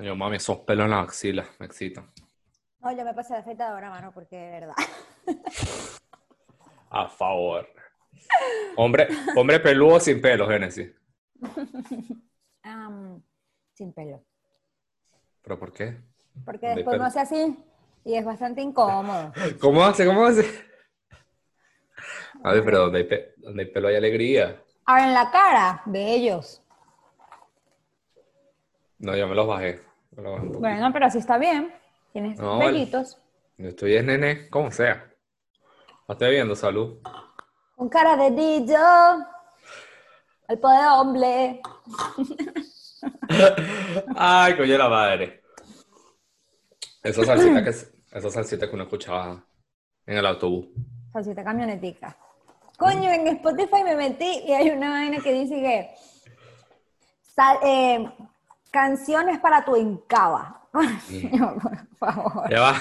Coño, mami, esos pelos en la axila me excitan. No, yo me pasé de afeitadora, mano, porque de verdad. A favor. Hombre, hombre peludo sin pelo, Génesis. Am, sin pelo. ¿Pero por qué? Porque De después pelo. no hace así y es bastante incómodo. ¿Cómo hace? ¿Cómo hace? A ver, pero donde hay, pe- donde hay pelo hay alegría. Ahora en la cara, bellos. No, yo me los bajé. Un poquito. Bueno, pero así está bien. Tienes No, vale. vellitos. Yo estoy en nene, como sea. No estoy viendo, salud. Con cara de dillo. El poder hombre. Ay, coño la madre. Esa salsita que, esa salsita que uno escuchaba en el autobús. Salsita camionetica. Coño, en Spotify me metí y hay una vaina que dice que sal- eh, canciones para tu encaba. Coño, por favor. Ya va.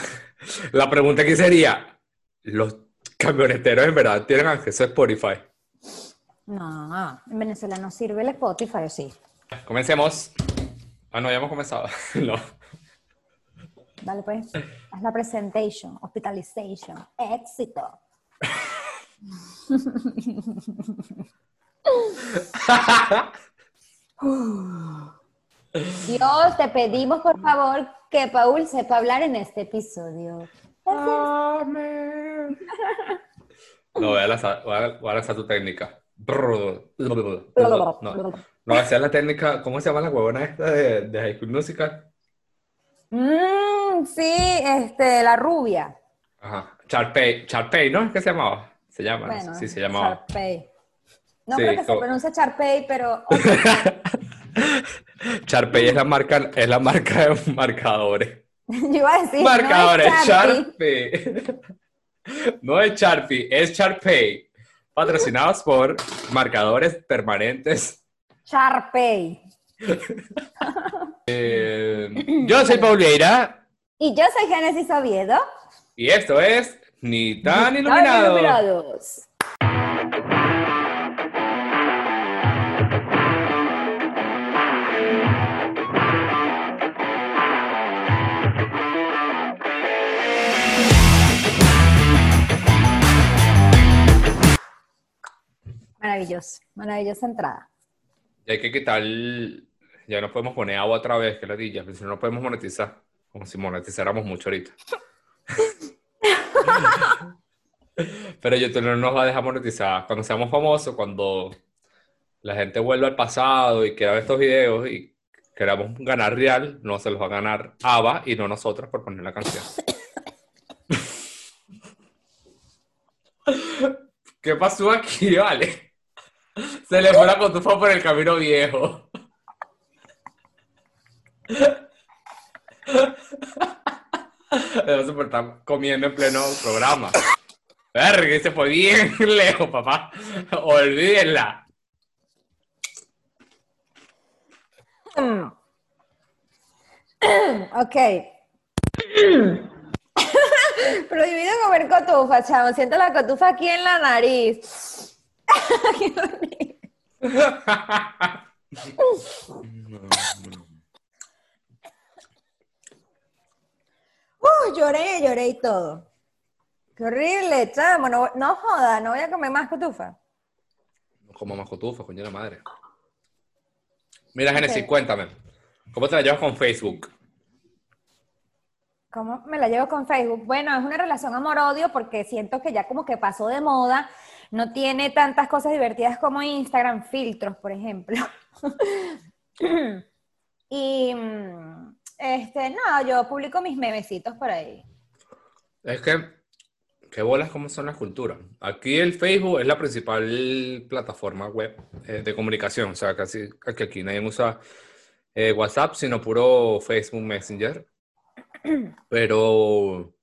La pregunta aquí sería, ¿los camioneteros en verdad tienen acceso a Spotify? No, en Venezuela no sirve el Spotify, ¿o sí? Comencemos. Ah, no, ya hemos comenzado. No. Dale pues, haz la presentation, hospitalization, éxito. Dios, te pedimos por favor que Paul sepa hablar en este episodio. Amén. No, voy a lanzar, voy a, voy a lanzar tu técnica. No, no, esa es la técnica, ¿cómo se llama la huevona esta de, de High School Musical? Mm, sí, este, la rubia. Ajá. Charpey, Charpey, ¿no? ¿Qué se llamaba? Se llama, Bueno, si se llamaba. Charpey. No Sí, creo que se pronuncie Charpey, pero Charpey es la marca, es la marca de marcadores. yo iba a decir, Marcadores, no. No es Sharpie, es Sharpay. Patrocinados por marcadores permanentes. Charpey. Eh, yo soy Paul Vieira Y yo soy Génesis Oviedo. y esto es Ni tan Tan iluminado. iluminados. Maravilloso, maravillosa entrada. Y hay que quitar, ya no podemos poner agua otra vez, que la dilla, porque si no no podemos monetizar, como si monetizáramos mucho ahorita. Pero YouTube no nos va a dejar monetizar. Cuando seamos famosos, cuando la gente vuelva al pasado y quiera ver estos videos y queramos ganar real, no se los va a ganar Ava y no nosotros por poner la canción. ¿Qué pasó aquí, vale? Se le fue la cotufa por el camino viejo. Debemos estar comiendo en pleno programa. Verga, se fue bien lejos, papá. Olvídenla. Mm. ok. Prohibido comer cotufa, chavo. Siento la cotufa aquí en la nariz. Qué. Uh, lloré, lloré y todo. Qué horrible, chamo. No, no joda, no voy a comer más cotufa. No como más cotufa, coño de la madre. Mira, Genesis, cuéntame. ¿Cómo te la llevas con Facebook? ¿Cómo me la llevo con Facebook? Bueno, es una relación amor-odio porque siento que ya como que pasó de moda, no tiene tantas cosas divertidas como Instagram, filtros, por ejemplo. y mm, este, no, yo publico mis memecitos por ahí. Es que, ¿qué bolas cómo son las culturas? Aquí el Facebook es la principal plataforma web eh, de comunicación. O sea, casi aquí nadie usa eh, WhatsApp, sino puro Facebook Messenger. Pero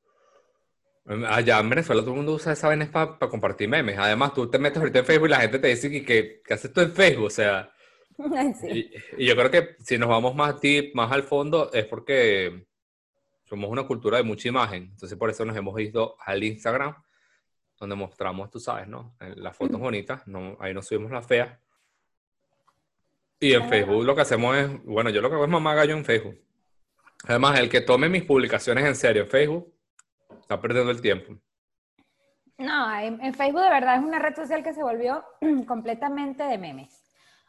allá en Venezuela todo el mundo usa esa vaina para compartir memes. Además, tú te metes ahorita en Facebook y la gente te dice que, que, ¿qué haces tú en Facebook? O sea, Ay, sí. y, y yo creo que si nos vamos más deep, más al fondo, es porque somos una cultura de mucha imagen. Entonces, por eso nos hemos ido al Instagram, donde mostramos, tú sabes, ¿no? Las fotos bonitas, no, ahí no subimos las feas. Y en Es Facebook lo que hacemos es, bueno, yo lo que hago es mamá gallo en Facebook. Además, el que tome mis publicaciones en serio en Facebook está perdiendo el tiempo. No, en, en Facebook de verdad es una red social que se volvió completamente de memes.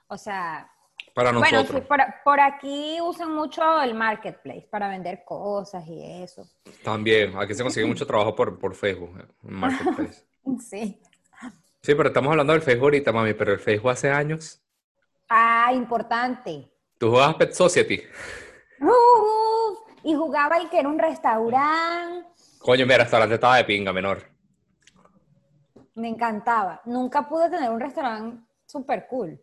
O sea, Para bueno, nosotros. sí, por, por aquí usan mucho el marketplace para vender cosas y eso. También, aquí se consigue mucho trabajo por, por Facebook, eh, en Marketplace. Sí. Sí, pero estamos hablando del Facebook ahorita, mami, pero el Facebook hace años. Ah, importante. Tú jugabas Pet Society. Y jugaba el que era un restaurante. Coño, mi restaurante estaba de pinga, menor. Me encantaba. Nunca pude tener un restaurante súper cool.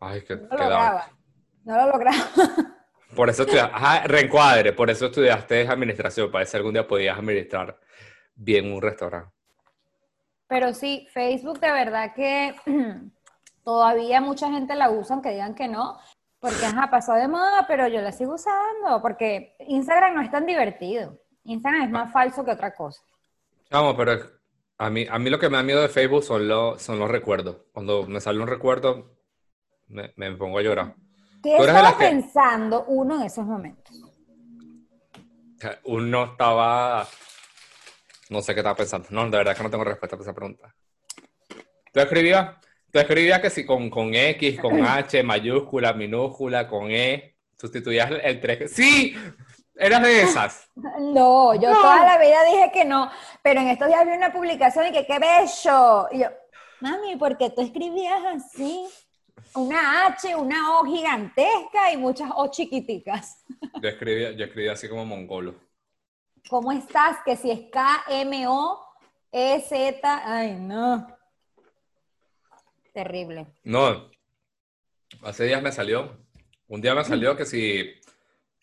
Ay, que No lo lograba. No lo lograba. Por eso estudiaste, ajá, reencuadre, por eso estudiaste administración, para ver si algún día podías administrar bien un restaurante. Pero sí, Facebook de verdad que todavía mucha gente la usa, aunque digan que no, porque ajá, pasó de moda, pero yo la sigo usando, porque Instagram no es tan divertido. Instagram es más falso que otra cosa. Vamos, pero a mí, a mí lo que me da miedo de Facebook son los, son los recuerdos. Cuando me sale un recuerdo, me, me pongo a llorar. ¿Qué estaba que- pensando uno en esos momentos? Uno estaba... No sé qué estaba pensando. No, de verdad que no tengo respuesta para esa pregunta. Tú escribías, tú escribías que si con, con X, con H, mayúscula, minúscula, con E, sustituías el- el 3. ¡Sí! Eras de esas. No, yo toda la vida dije que no, pero en estos días vi una publicación y que qué bello. Y yo, mami, ¿por qué tú escribías así? Una H, una O gigantesca y muchas O chiquiticas. Yo escribía, yo escribía así como mongolo. ¿Cómo estás? Que si es K, M, O, E, Z. Ay, no. Terrible. No, hace días me salió, un día me salió que si,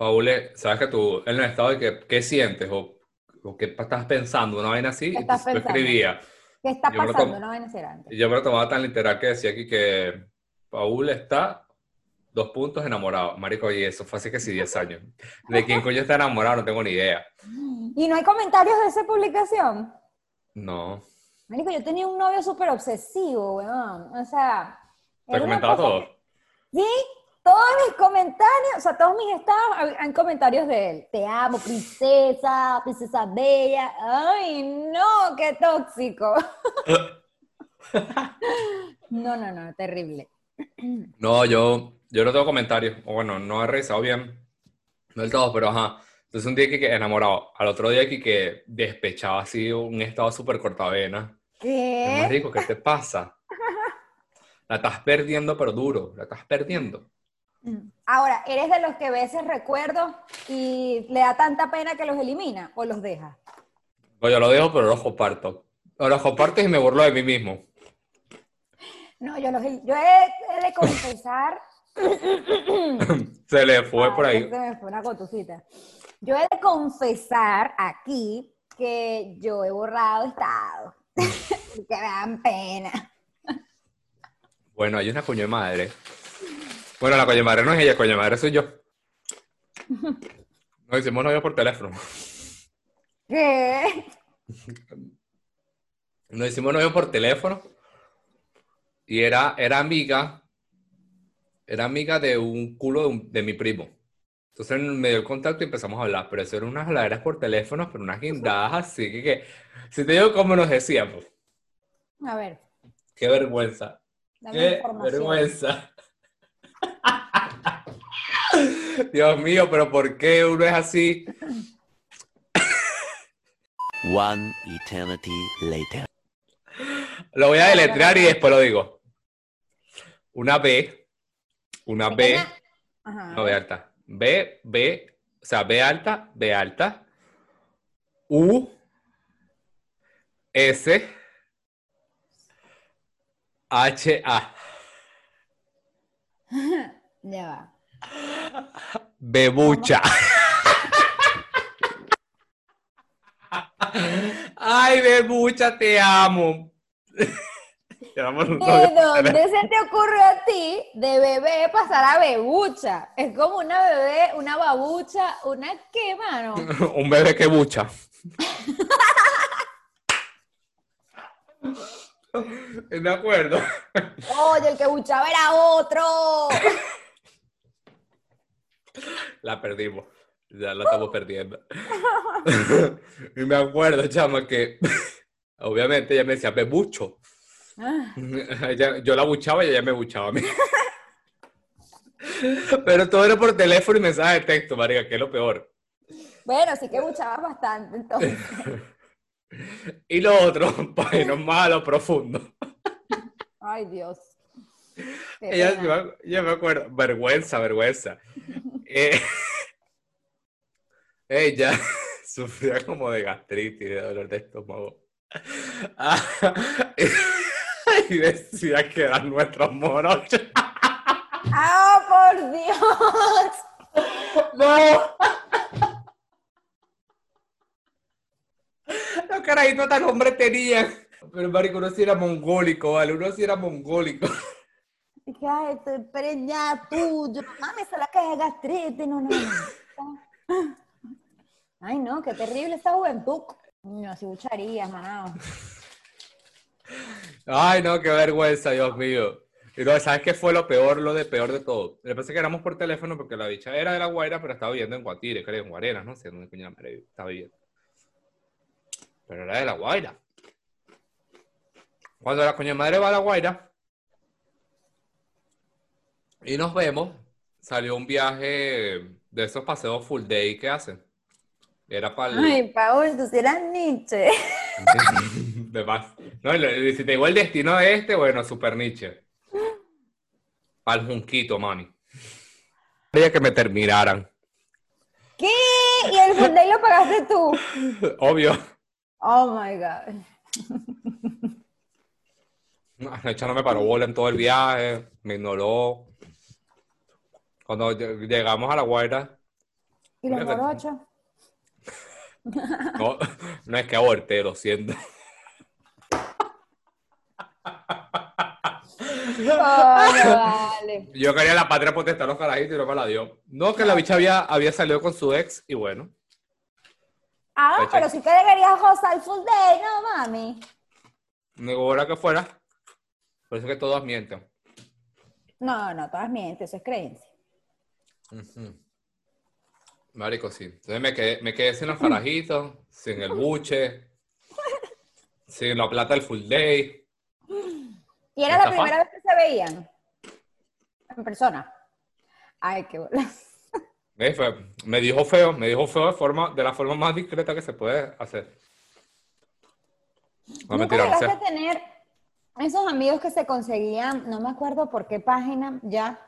Paul, sabes que tú en el estado de que, ¿qué sientes? O, o qué estás pensando, una vaina así, ¿Qué y estás tú pensando? escribías. ¿Qué está Yo pasando? tomo- No van a ser antes. Y yo me lo tomaba tan literal que decía aquí que Paul está dos puntos enamorado. Marico, y eso fue hace que sí 10 años. ¿De quién coño está enamorado? No tengo ni idea. ¿Y no hay comentarios de esa publicación? No. Marico, yo tenía un novio súper obsesivo, weón. O sea. Te una comentaba todo. que- Sí, todos mis comentarios, o sea, todos mis estados hay- hay comentarios de él. Te amo, princesa, princesa bella. Ay, no, qué tóxico. No, no, no, terrible. No, yo, yo no tengo comentarios. O bueno, no he revisado bien. No del todo, pero ajá. Entonces un día que, que enamorado. Al otro día que, que despechado así, un estado súper cortavena. ¿Qué? Marico, ¿qué te pasa? La estás perdiendo, pero duro. La estás perdiendo. Ahora, ¿eres de los que ves esos recuerdos y le da tanta pena que los elimina o los deja? Pues yo lo dejo, pero los comparto. O los comparto y me burlo de mí mismo. No, yo, los, yo he, he de confesar. Se le fue por ahí. Se me fue una cotucita. Yo he de confesar aquí que yo he borrado estados. que me dan pena. Bueno, hay una coño de madre. Bueno, la madre no es ella, coño de madre soy yo. Nos hicimos novio por teléfono. ¿Qué? Nos hicimos novio por teléfono. Y era, era amiga. Era amiga de un culo de, un- de mi primo. Entonces me dio el contacto y empezamos a hablar. Pero eso eran unas habladeras por teléfono, pero unas guindadas así que, que si te digo cómo nos decíamos. A ver, Qué vergüenza. dame Qué vergüenza. Dios mío, pero ¿por qué uno es así? One eternity later. Lo voy a deletrear y después lo digo. Una B, una B, Ajá. no B alta. B, B, o sea, B alta, B alta. U, S, H, A. Ya va. Bebucha. Ay, Bebucha, te amo. ¿De dónde se te ocurrió a ti de bebé pasar a bebucha? Es como una bebé, una babucha, una qué, mano. Un bebé que bucha. De acuerdo. Oye, el que buchaba era otro. La perdimos. Ya lo estamos perdiendo. y me acuerdo, chama, que obviamente ella me decía, me bucho. Ah, Ella- yo la buchaba y ella me buchaba a mí. Pero todo era por teléfono y mensaje de texto, marica, que es lo peor. Bueno, sí que buchabas bastante, entonces. Y lo otro, para irnos más a lo profundo. Ay, Dios. Ella, yo, yo me acuerdo, vergüenza, vergüenza. Eh, ella sufría como de gastritis, de dolor de estómago. Ah, y decía que eran nuestros morochos. ¡Ah, por Dios! ¡No! Carajitos tan hombres tenían. Pero marico, uno sí era mongólico, ¿vale? Uno sí era mongólico. Dije, ay, estoy preñada tuyo. Mami, se la cae de gastritis. No, no, no. Ay, no, qué terrible esta juventud. No, así bucharías, manado. Ay, no, qué vergüenza, Dios mío. Y no, ¿sabes qué fue lo peor, lo de peor de todo? Le pensé que éramos por teléfono porque la bicha era de La Guaira, pero estaba viviendo en Guatire, creo, en Guarenas, no sé dónde coño estaba viviendo. Pero era de La Guaira. Cuando la coña madre va a La Guaira y nos vemos, salió un viaje de esos paseos full day que hacen. Era para el... Ay, Paul, tú sí eras Nietzsche. De más. No, si te digo el destino de este, bueno, super Nietzsche. Al junquito, mani. Quería que me terminaran. ¿Qué? ¿Y el full day lo pagaste tú? Obvio. Oh, my God. La hecha no me paró bola en todo el viaje, me ignoró. Cuando lle- llegamos a La Guaira, ¿Y los morochos? no, no es que aborté, lo siento. Vale. Yo quería la patria potestad a los carajitos y no me la dio. No, que la bicha había, había salido con su ex y bueno. Ah, pero sí que deberías gozar el full day, ¿no, mami? Me hora que fuera. Por eso que todos mienten. No, no, todas mientes, eso es creencia. Ujú. Marico, sí. Entonces me quedé, me quedé sin los carajitos, sin el buche, sin la plata del full day. ¿Y era la primera vez que se veían? En persona. Ay, qué bola. Me dijo feo, me dijo feo de, forma, de la forma más discreta que se puede hacer. No, ¿Nunca mentira, no llegaste a tener esos amigos que se conseguían, no me acuerdo por qué página ya,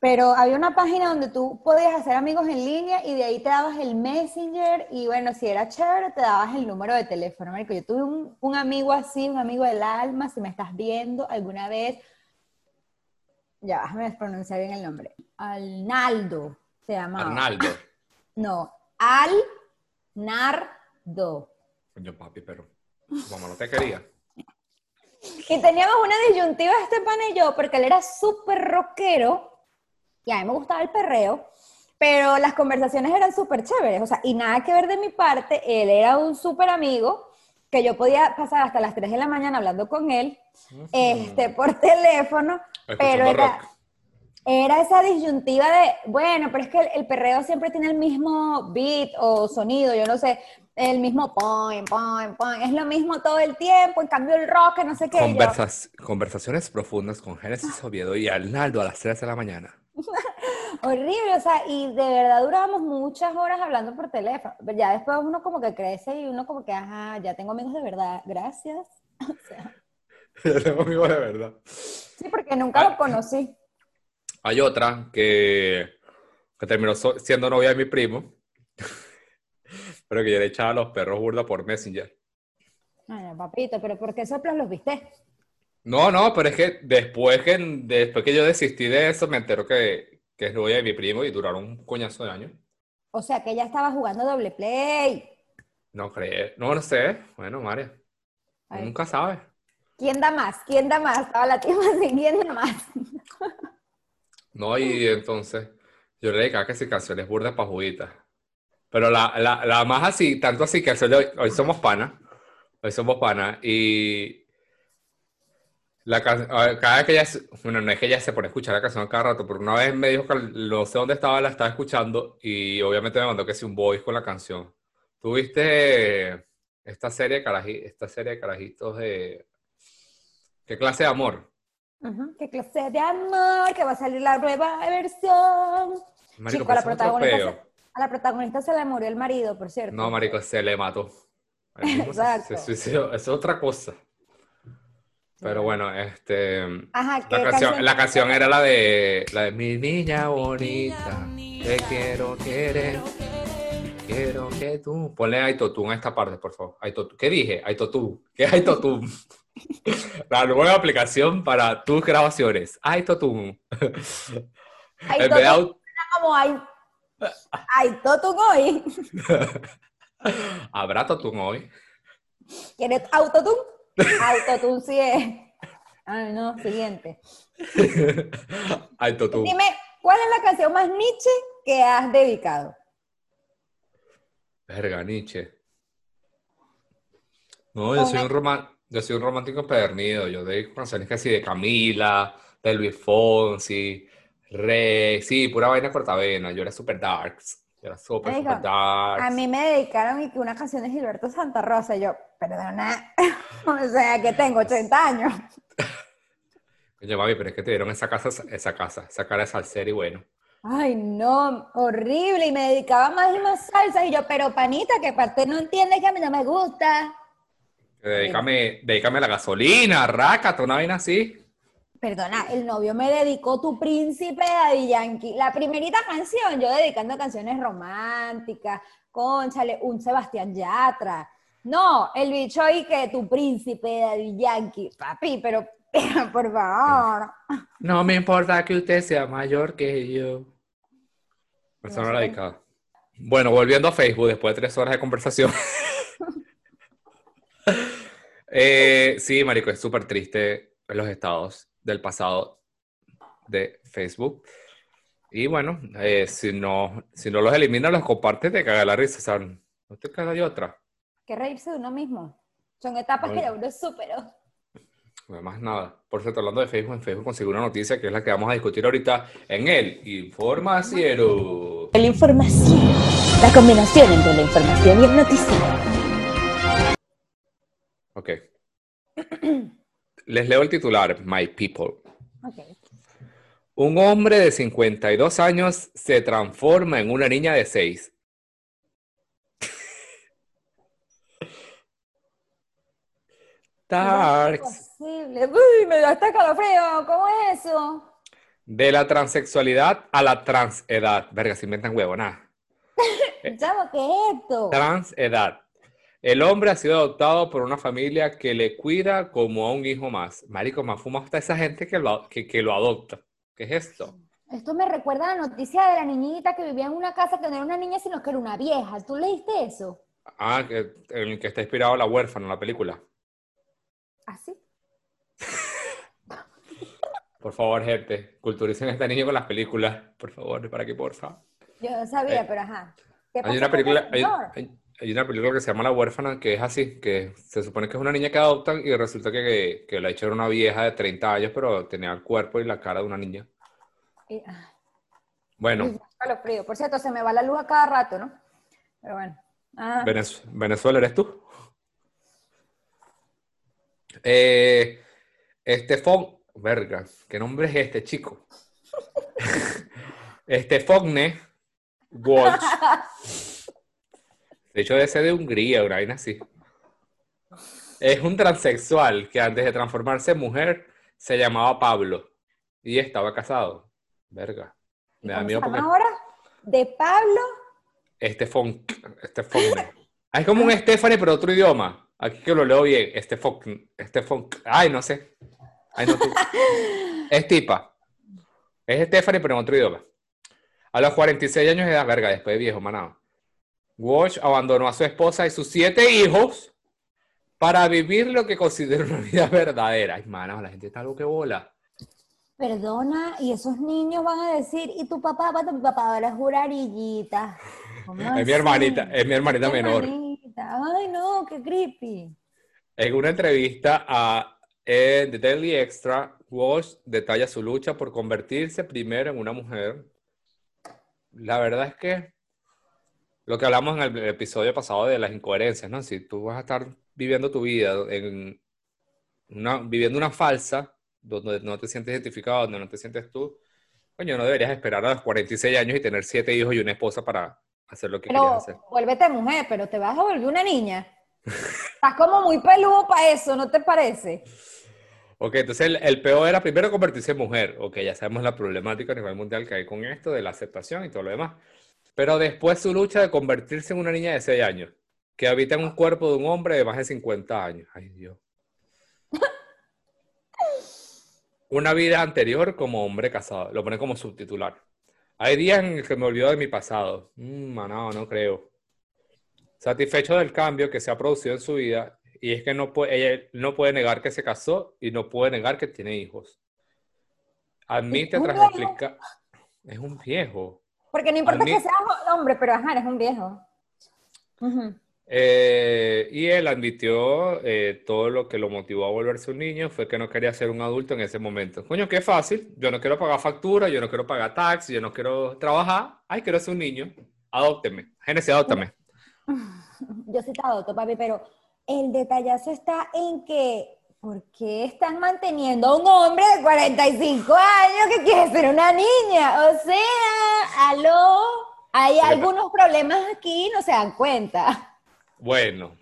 pero había una página donde tú podías hacer amigos en línea y de ahí te dabas el messenger y bueno, si era chévere te dabas el número de teléfono. Marico, yo tuve un, un amigo así, un amigo del alma, si me estás viendo alguna vez, ya, déjame pronunciar bien el nombre. Arnaldo se llamaba. Arnaldo. No, Alnardo. Coño, papi, pero como no te quería. Y teníamos una disyuntiva este pan y yo, porque él era súper rockero y a mí me gustaba el perreo, pero las conversaciones eran súper chéveres, o sea, y nada que ver de mi parte, él era un súper amigo que yo podía pasar hasta las 3 de la mañana hablando con él, este, por teléfono, pero era, rock. Era esa disyuntiva de, bueno, pero es que el, el perreo siempre tiene el mismo beat o sonido, yo no sé, el mismo point, point, point, es lo mismo todo el tiempo, en cambio el rock, no sé qué. yo, Conversas- conversaciones profundas con Génesis Oviedo y Arnaldo a las 3 de la mañana. Horrible, o sea, y de verdad durábamos muchas horas hablando por teléfono. Ya después uno como que crece y uno como que, ajá, ya tengo amigos de verdad, gracias. O sea, Yo tengo amigos de verdad. sí, porque nunca Ah. lo conocí. Hay otra que, que terminó so- siendo novia de mi primo, pero que yo le echaba a los perros burda por Messenger. Ay, papito, pero ¿por qué soplas los viste? No, no, pero es que después que, después que yo desistí de eso, me entero que, que es novia de mi primo y duraron un coñazo de años. O sea, que ella estaba jugando doble play. No creo, no, no sé. Bueno, María, nunca sabe. ¿Quién da más? ¿Quién da más? Estaba la tía así, ¿quién da más? No, y entonces yo le dedicaba que si canciones burdas para juguitas. Pero la, la, la más así, tanto así que hoy, hoy somos panas, hoy somos panas, y La can- a ver, cada vez que ella, bueno, no es que ella se pone a escuchar la canción cada rato, pero una vez me dijo que no sé dónde estaba, la estaba escuchando y obviamente me mandó que sí un voice con la canción. ¿Tuviste esta serie de esta serie de carajitos de qué clase de amor? Ujú, ¿Qué clase de amor? Que va a salir la nueva versión. Marico, Chico, a la, pero eso es otro protagonista se, a la protagonista se le murió el marido, por cierto. No, marico, se le mató. Exacto. se suicidó. Es otra cosa. Pero bueno, este Ajá, ¿qué la canción, canción? la canción era la de la de mi niña bonita, te quiero querer, quiero que tú. Ponle Aitotún a esta parte, por favor. Aitotún. ¿Qué dije? Aitotún. ¿Qué es Aitotún? La nueva aplicación para tus grabaciones. Ay, En vez de Totu, au- como ay, ay, Totu hoy. Habrá Totún hoy. ¿Quieres autotune? Autotune sí es. Ay, no, siguiente. Aitotún. Dime, ¿cuál es la canción más Nietzsche que has dedicado? Verga, Nietzsche. No, yo soy un roman- yo soy un romántico empedernido. Yo de canciones casi de Camila, de Luis Fonsi, Rey, sí, pura vaina cortavena. Yo era super darks. Yo era súper, Marico, super darks. A mí me dedicaron una canción de Gilberto Santa Rosa. y Yo, perdona. o sea, que tengo 80 años. Coño, mami, pero es que te dieron esa casa, esa casa, esa cara de salsero y bueno. Ay, no, horrible. Y me dedicaba más y más salsa. Y yo, pero panita, que parte no entiende que a mí no me gusta. Dedícame, dedícame a la gasolina, rácate, una vaina así. Perdona, el novio me dedicó Tu Príncipe de Daddy Yankee. La primerita canción, yo dedicando canciones románticas, conchale, un Sebastián Yatra. No, el bicho ahí que Tu Príncipe de Daddy Yankee. Papi, pero, por favor. No me importa que usted sea mayor que yo. Persona No sé. radicada. Bueno, volviendo a Facebook después de tres horas de conversación. Eh, sí, marico, es súper triste los estados del pasado de Facebook. Y bueno, eh, si no, si no los eliminas, los compartes, te caga la risa. O sea, no te caga de otra. Que reírse de uno mismo. Son etapas Ay. que ya uno superó. No hay más nada. Por cierto, hablando de Facebook, en Facebook conseguí una noticia que es la que vamos a discutir ahorita en el Informaciero. La información. La combinación entre la información y el noticiero. Ok. Les leo el titular, My People. Ok. Un hombre de 52 años se transforma en una niña de 6. Darks. Imposible. Uy, me da hasta calofrío. ¿Cómo es eso? De la transexualidad a la transedad. Verga, se inventan huevo, nada. Chavo, ¿qué es esto? Transedad. El hombre ha sido adoptado por una familia que le cuida como a un hijo más. Marico, más fuma hasta esa gente que lo, que, que lo adopta. ¿Qué es esto? Esto me recuerda a la noticia de la niñita que vivía en una casa que no era una niña, sino que era una vieja. ¿Tú leíste eso? Ah, que, en el que está inspirado la huérfana, la película. ¿Así? Por favor, gente, culturicen a este niño con las películas. Por favor, para que porfa. Yo no sabía, Eh, pero ajá. ¿Qué Hay una película, hay, hay- hay una película que se llama La huérfana que es así, que se supone que es una niña que adoptan y resulta que, que la hecho era una vieja de 30 años, pero tenía el cuerpo y la cara de una niña. Y- ah, Bueno, calofrío. Por cierto, se me va la luz a cada rato, ¿no? Pero bueno. Ah, Venez- Venezuela, ¿eres tú? Eh, Estefón, verga, ¿qué nombre es este, chico? Estefogne Walsh. De hecho, debe ser de Hungría, una vaina así. Es un transexual que antes de transformarse en mujer se llamaba Pablo y estaba casado. Verga. ¿y Me da miedo porque ahora? De Pablo. Estefón. Estefón. Ah, es como un Stephanie, pero otro idioma. Aquí que lo leo bien. Estefón. Estefón. Ay, no sé. Ay, no. Es tipa. Es Stephanie, pero en otro idioma. A los 46 años de edad, verga, después de viejo, manado. Walsh abandonó a su esposa y sus siete hijos para vivir lo que considera una vida verdadera. Ay, mano, la gente está algo que bola. Perdona, y esos niños van a decir, ¿y tu papá? Pato, mi papá ahora es jurarillita. ¿Cómo Es mi hermanita, es mi hermanita Mi menor. hermanita. Ay, no, qué creepy. En una entrevista a En The Daily Extra, Walsh detalla su lucha por convertirse primero en una mujer. La verdad es que lo que hablamos en el episodio pasado de las incoherencias, ¿no? Si tú vas a estar viviendo tu vida en una, viviendo una falsa, donde no te sientes identificado, donde no te sientes tú, coño, no deberías esperar a los 46 años y tener siete hijos y una esposa para hacer lo que Pero querías hacer. vuélvete mujer, pero te vas a volver una niña. Estás como muy peludo para eso, ¿no te parece? Ok, entonces el, el peor era primero convertirse en mujer. Ok, ya sabemos la problemática a nivel mundial que hay con esto, de la aceptación y todo lo demás. Pero después su lucha de convertirse en una niña de 6 años, que habita en un cuerpo de un hombre de más de 50 años. Ay, Dios. Una vida anterior como hombre casado. Lo pone como subtitular. Hay días en los que me olvido de mi pasado. Mm, no, no creo. Satisfecho del cambio que se ha producido en su vida, y es que no puede, ella no puede negar que se casó y no puede negar que tiene hijos. Admite ¿Es un tras explicar. Es un viejo. Porque no importa que seas hombre, pero ajá, eres un viejo. Eh, y él admitió eh, todo lo que lo motivó a volverse un niño fue que no quería ser un adulto en ese momento. Coño, qué fácil. Yo no quiero pagar factura, yo no quiero pagar tax, yo no quiero trabajar. Ay, quiero ser un niño. Adópteme. Génesis, adóptame. Yo sí te adopto, papi, pero el detallazo está en que, ¿por qué están manteniendo a un hombre de 45 años que quiere ser una niña? O sea, aló, hay algunos problemas aquí, no se dan cuenta. Bueno,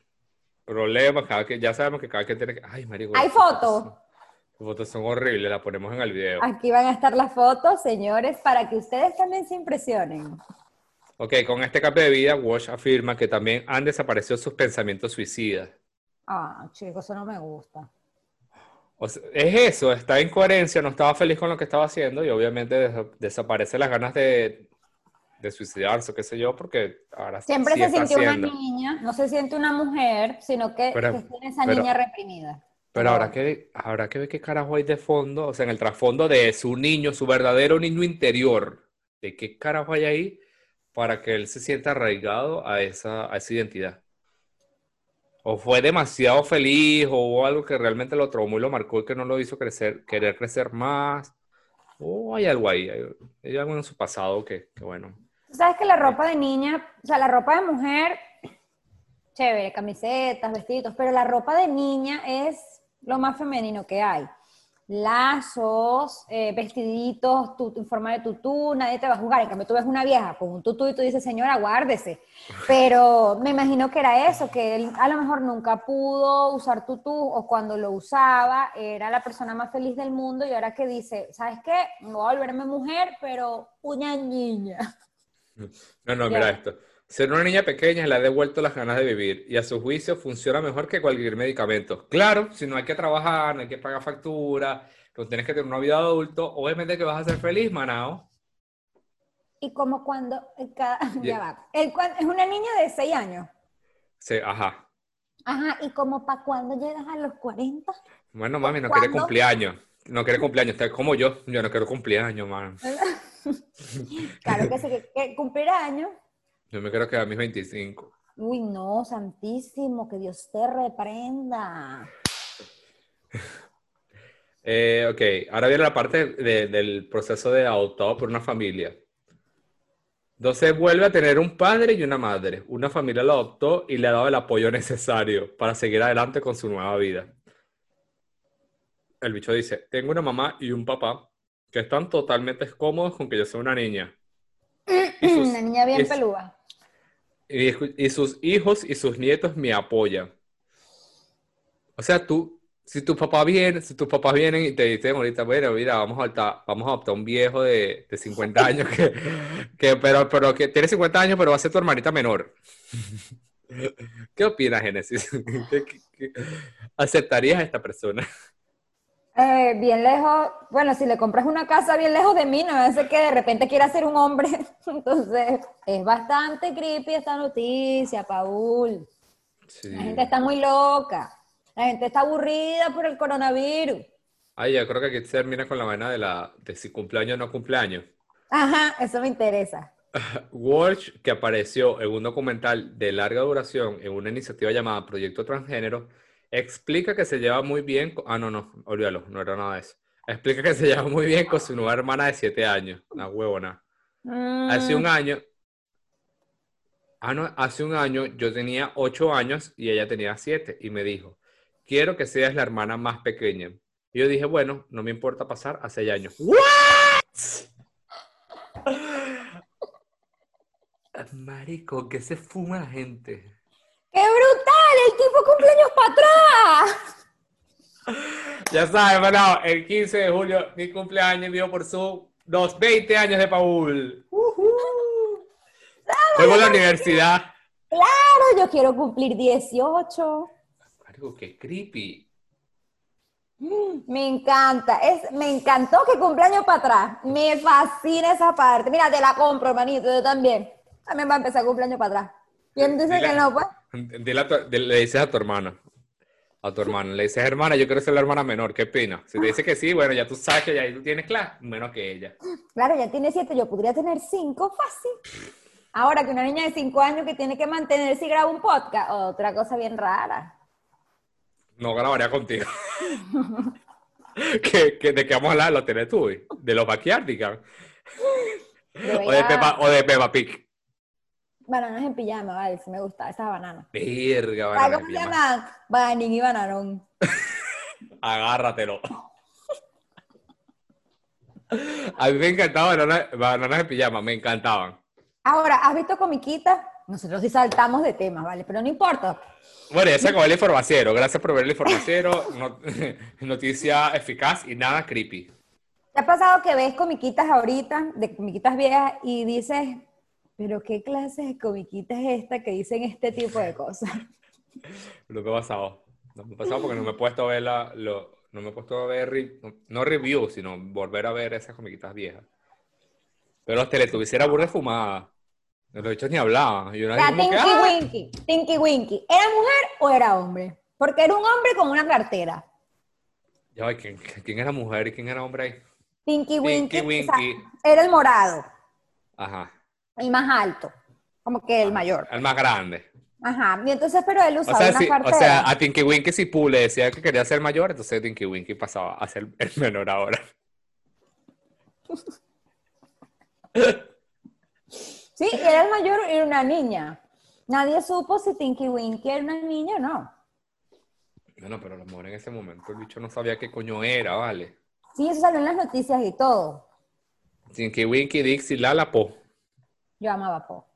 problemas, cada que, ya sabemos que cada quien tiene que... Ay, marico. Hay fotos Las fotos son horribles, las ponemos en el video. Aquí van a estar las fotos, señores, para que ustedes también se impresionen. Ok, con este cambio de vida, Walsh afirma que también han desaparecido sus pensamientos suicidas. Ah, chicos, eso no me gusta. O sea, es eso, está en coherencia, no estaba feliz con lo que estaba haciendo y obviamente des- desaparecen las ganas de, de suicidarse o qué sé yo, porque ahora sí Siempre se está sintió haciendo. una niña, no se siente una mujer, sino que, Pero- que tiene esa pero- niña reprimida. Pero ahora que, ahora que ve qué carajo hay de fondo, o sea, en el trasfondo de su niño, su verdadero niño interior, de qué carajo hay ahí para que él se sienta arraigado a esa, a esa identidad. O fue demasiado feliz, o hubo algo que realmente lo traumó y lo marcó y que no lo hizo crecer, querer crecer más. O hay algo ahí, hay, hay algo en su pasado que, que bueno. Tú sabes que la ropa de niña, o sea, la ropa de mujer, chévere, camisetas, vestiditos, pero la ropa de niña es lo más femenino que hay. Lazos, eh, vestiditos, tu, en forma de tutú, nadie te va a jugar. En cambio, tú ves una vieja con un tutú y tú dices, señora, guárdese. Pero me imagino que era eso, que él a lo mejor nunca pudo usar tutú o cuando lo usaba era la persona más feliz del mundo y ahora que dice, ¿sabes qué? Voy a volverme mujer, pero una niña. No, no, mira esto. Ser una niña pequeña le ha devuelto las ganas de vivir y a su juicio funciona mejor que cualquier medicamento. Claro, si no hay que trabajar, no hay que pagar factura, no tienes que tener una vida de adulto, obviamente que vas a ser feliz, manao. Y como cuando, el cada- Ya. ya va, el cuan- es una niña de 6 años. Sí, ajá. Ajá, y como para cuando llegas a los 40. Bueno, mami, no quiere cumpleaños. No quiere cumpleaños, está como yo. Yo no quiero cumpleaños, man. Claro que sí, que, que cumplir años. Yo me quiero quedar a mis 25. Uy, no, santísimo, que Dios te reprenda. Eh, ok, ahora viene la parte de- del proceso de adoptado por una familia. Entonces vuelve a tener un padre y una madre. Una familia lo adoptó y le ha dado el apoyo necesario para seguir adelante con su nueva vida. El bicho dice, tengo una mamá y un papá que están totalmente cómodos con que yo sea una niña. Y sus- Una niña bien es- pelúa. Y, sus hijos y sus nietos me apoyan. O sea, tú, si tu papá viene, si tus papás vienen y te dicen ahorita, bueno, mira, vamos a adoptar, vamos a adoptar un viejo de, de 50 años que, que pero, pero que tiene 50 años, pero va a ser tu hermanita menor. ¿Qué opinas, Génesis? ¿Qué- qué- qué- ¿Aceptarías a esta persona? Eh, bien lejos, bueno, si le compras una casa bien lejos de mí, no ser que de repente quiera ser un hombre. Entonces, es bastante creepy esta noticia, Paul. Sí. La gente está muy loca. La gente está aburrida por el coronavirus. Ay, yo creo que aquí termina con la vaina de la de si cumpleaños o no cumpleaños. Ajá, eso me interesa. Walsh, que apareció en un documental de larga duración en una iniciativa llamada Proyecto Transgénero, Explica que se lleva muy bien. con- Ah, no, no, olvídalo, no era nada de eso. Explica que se lleva muy bien con su nueva hermana de 7 años. Una huevona. Hace un Mm, año. Ah, no, hace un año yo tenía 8 años y ella tenía 7. Y me dijo: Quiero que seas la hermana más pequeña. Y yo dije: Bueno, no me importa pasar a 6 años. ¿What? Marico, que se fuma la gente. ¡Qué brutal! ¡El tipo cumpleaños para atrás! Ya sabes, hermano, el 15 de julio, mi cumpleaños, vivo por Zoom, los 20 años de Paul. Luego la universidad. Claro, yo quiero cumplir 18. Marico, qué creepy. Me encanta, es, me encantó que cumpleaños para atrás. Me fascina esa parte. Mira, te la compro, hermanito, yo también. También va a empezar cumpleaños para atrás. ¿Quién dice Dile- que no, pues? Dile a tu- le dices a tu hermana. A tu hermana. Le dices, hermana, yo quiero ser la hermana menor. ¿Qué pena? Si te dice que sí, bueno, ya tú sabes que ya tú tienes clase, menos que ella. Claro, ya tiene siete, yo podría tener cinco fácil. Ahora que una niña de cinco años que tiene que mantenerse y graba un podcast, otra cosa bien rara. No grabaría contigo. ¿Qué, qué- de qué vamos a hablar? ¿Lo tienes tú? ¿De los backyardigans? O de Peppa, o de Peppa Pig. Bananas en pijama, vale, sí me gusta, esas bananas. Verga, ¿Sabes banana cómo se pijama. llaman? Banín y bananón. Agárratelo. A mí me encantaban bananas, bananas en pijama, me encantaban. Ahora, ¿has visto comiquitas? Nosotros sí saltamos de temas, ¿vale? Pero no importa. Bueno, ya se acabó el informaciero. Gracias por ver el informaciero. No- noticia eficaz y nada creepy. ¿Te ha pasado que ves comiquitas ahorita, de comiquitas viejas, y dices, pero qué clase de comiquita es esta que dicen este tipo de cosas? Lo que ha pasado. No me ha pasado porque no me he puesto a ver la, lo- no me he puesto a ver, re- no, no review, sino volver a ver esas comiquitas viejas. Pero los Teletubbies era burda fumada. Los bichos ni hablaban. Y una La vez como que, Tinky ¡ah! Winky, Tinky Winky, ¿era mujer o era hombre? Porque era un hombre con una cartera. Ya ¿quién, quién era mujer y quién era hombre ahí? Tinky Winky, Tinky o sea, Winky. era el morado, Ajá. El más alto, como que el mayor. El más grande. Ajá, y entonces, pero él O usaba sea, una si- o sea, a Tinky Winky si Pooh le decía que quería ser mayor, entonces Tinky Winky pasaba a ser el menor ahora. Sí, era el mayor y era una niña. Nadie supo si Tinky Winky era una niña o no. Bueno, pero a lo mejor en ese momento el bicho no sabía qué coño era, ¿vale? Sí, eso salió en las noticias y todo. Tinky Winky, Dixie, Lala, Po. Yo amaba Po.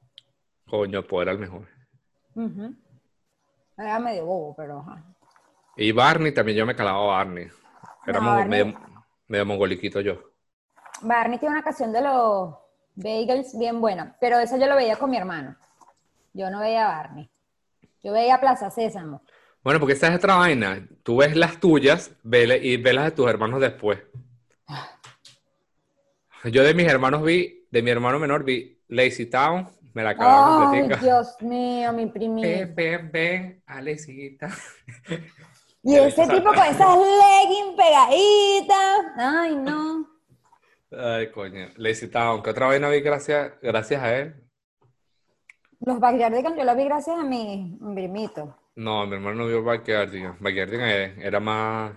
Coño, Po era el mejor. Ujú. Era medio bobo, pero ajá. Y Barney también yo me calaba a Barney. Era No, Barney- medio, medio mongoliquito yo. Barney tiene una canción de los bagels bien buena, pero eso yo lo veía con mi hermano. Yo no veía a Barney. Yo veía Plaza Sésamo. Bueno, porque esa es otra vaina. Tú ves las tuyas vele- y ves las de tus hermanos después. Yo de mis hermanos vi, de mi hermano menor vi Lazy Town, me la acababa Ay, completica. Dios mío, mi primito. Ven, ven, ven, a Lazy Town. Y ese tipo con esas leggings pegaditas. Ay, no. Ay, coño. Lazy Town, ¿qué otra vaina vi gracias, gracias a él? Los Backyardigans yo los vi gracias a mi, mi primito. No, mi hermano no vio Backyardigans. Backyardigans era- más,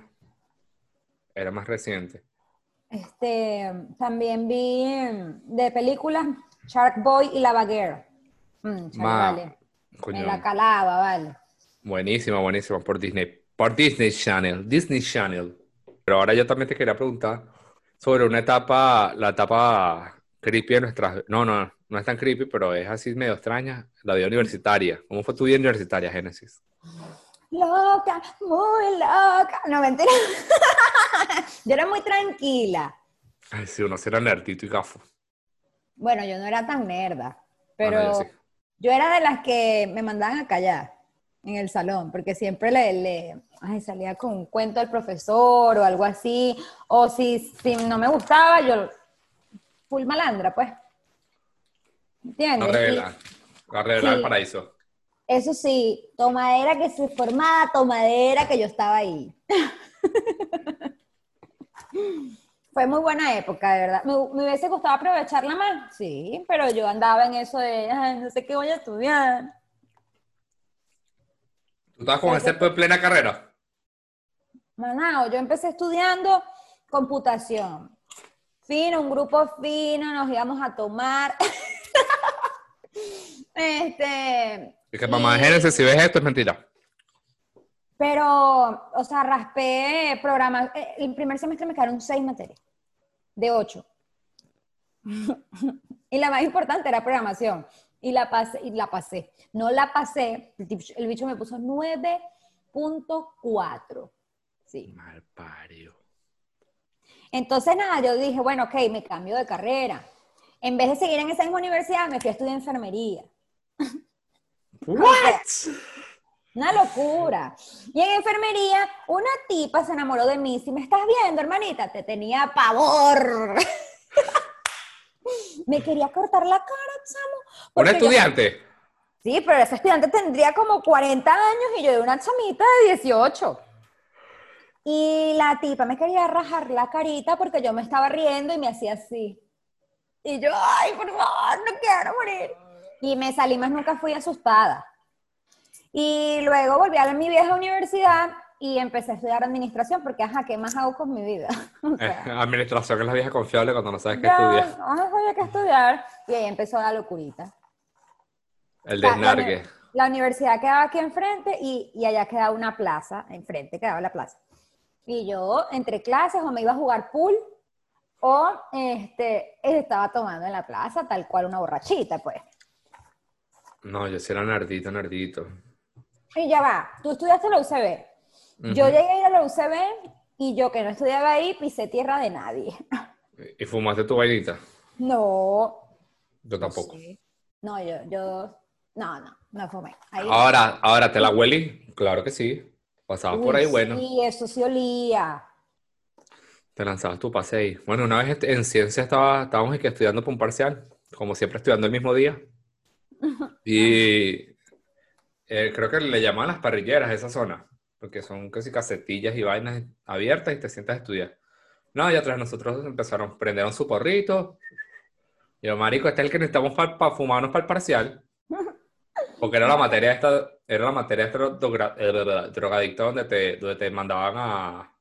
era más reciente. Este, también vi mm, de películas Shark Boy y La Baguera. Mm, vale. Coño, Me la calaba, vale. buenísima, buenísima por Disney, por Disney Channel, Disney Channel. Pero ahora yo también te quería preguntar sobre una etapa, la etapa creepy de nuestras, no, no, no es tan creepy, pero es así medio extraña, la vida universitaria. ¿Cómo fue tu vida universitaria, Génesis? Loca, muy loca. No, mentira. yo era muy tranquila. Ay, sí, uno será nerdito y gafo. Bueno, yo no era tan nerda, pero Bueno, yo sí. yo era de las que me mandaban a callar en el salón, porque siempre le, le ay, salía con un cuento al profesor o algo así, o si, si no me gustaba, yo full malandra, pues. ¿Entiendes? revela, la revela Sí. del paraíso. Eso sí, tomadera que se formaba, tomadera que yo estaba ahí. Fue muy buena época, de verdad. Me, me hubiese gustado aprovecharla más, sí, pero yo andaba en eso de, "Ay, no sé qué voy a estudiar. ¿Tú estabas con ese en plena carrera? Manao, yo empecé estudiando computación. Fino, un grupo fino, nos íbamos a tomar. este, Y que mamá de Génesis, si ves esto, es mentira. Pero, o sea, raspé programa. eh, El primer semestre me quedaron seis materias, de ocho. y la más importante era programación. Y la pasé, y la pasé. No la pasé, el bicho me puso 9.4. Sí. Mal pario. Entonces, nada, yo dije, bueno, ok, me cambio de carrera. En vez de seguir en esa misma universidad, me fui a estudiar enfermería. ¿What? Una locura. Y en enfermería, una tipa se enamoró de mí. Si me estás viendo, hermanita, te tenía pavor. me quería cortar la cara, chamo. ¿Un yo- estudiante? Sí, pero ese estudiante tendría como 40 años y yo de una chamita de 18. Y la tipa me quería rajar la carita porque yo me estaba riendo y me hacía así. Y yo, ay, por favor, no quiero morir. Y me salí más nunca fui asustada. Y luego volví a mi vieja universidad y empecé a estudiar administración porque, ajá, ¿qué más hago con mi vida? O sea, Eh, administración es la vieja confiable cuando no sabes qué estudiar. no sabía qué estudiar. Y ahí empezó la locurita. El la, desnargue. la universidad quedaba aquí enfrente y, y allá quedaba una plaza, enfrente quedaba la plaza. Y yo entre clases o me iba a jugar pool o este, estaba tomando en la plaza tal cual una borrachita, pues. No, yo sí era nerdito, nerdito. Y ya va, tú estudiaste en la UCB. Yo llegué a ir a la UCB y yo que no estudiaba ahí pisé tierra de nadie. ¿Y fumaste tu vainita? No. Yo tampoco. No, yo, yo, no, no, no fumé. Ahí no. Ahora, ahora te la huelí. Claro que sí. Pasabas por ahí, bueno. Sí, eso sí olía. Te lanzabas tu paseo. Bueno, una vez en ciencia estaba, estábamos estudiando para un parcial, como siempre estudiando el mismo día. Y eh, creo que le llaman las parrilleras a esa zona, porque son casi casetillas y vainas abiertas y te sientas a estudiar. No, y atrás nosotros empezaron, prendieron su porrito. Y yo, marico, este es el que necesitamos para fumarnos para el parcial. Porque era la materia esta, era la materia esta eh, drogadicta donde te, donde te mandaban a,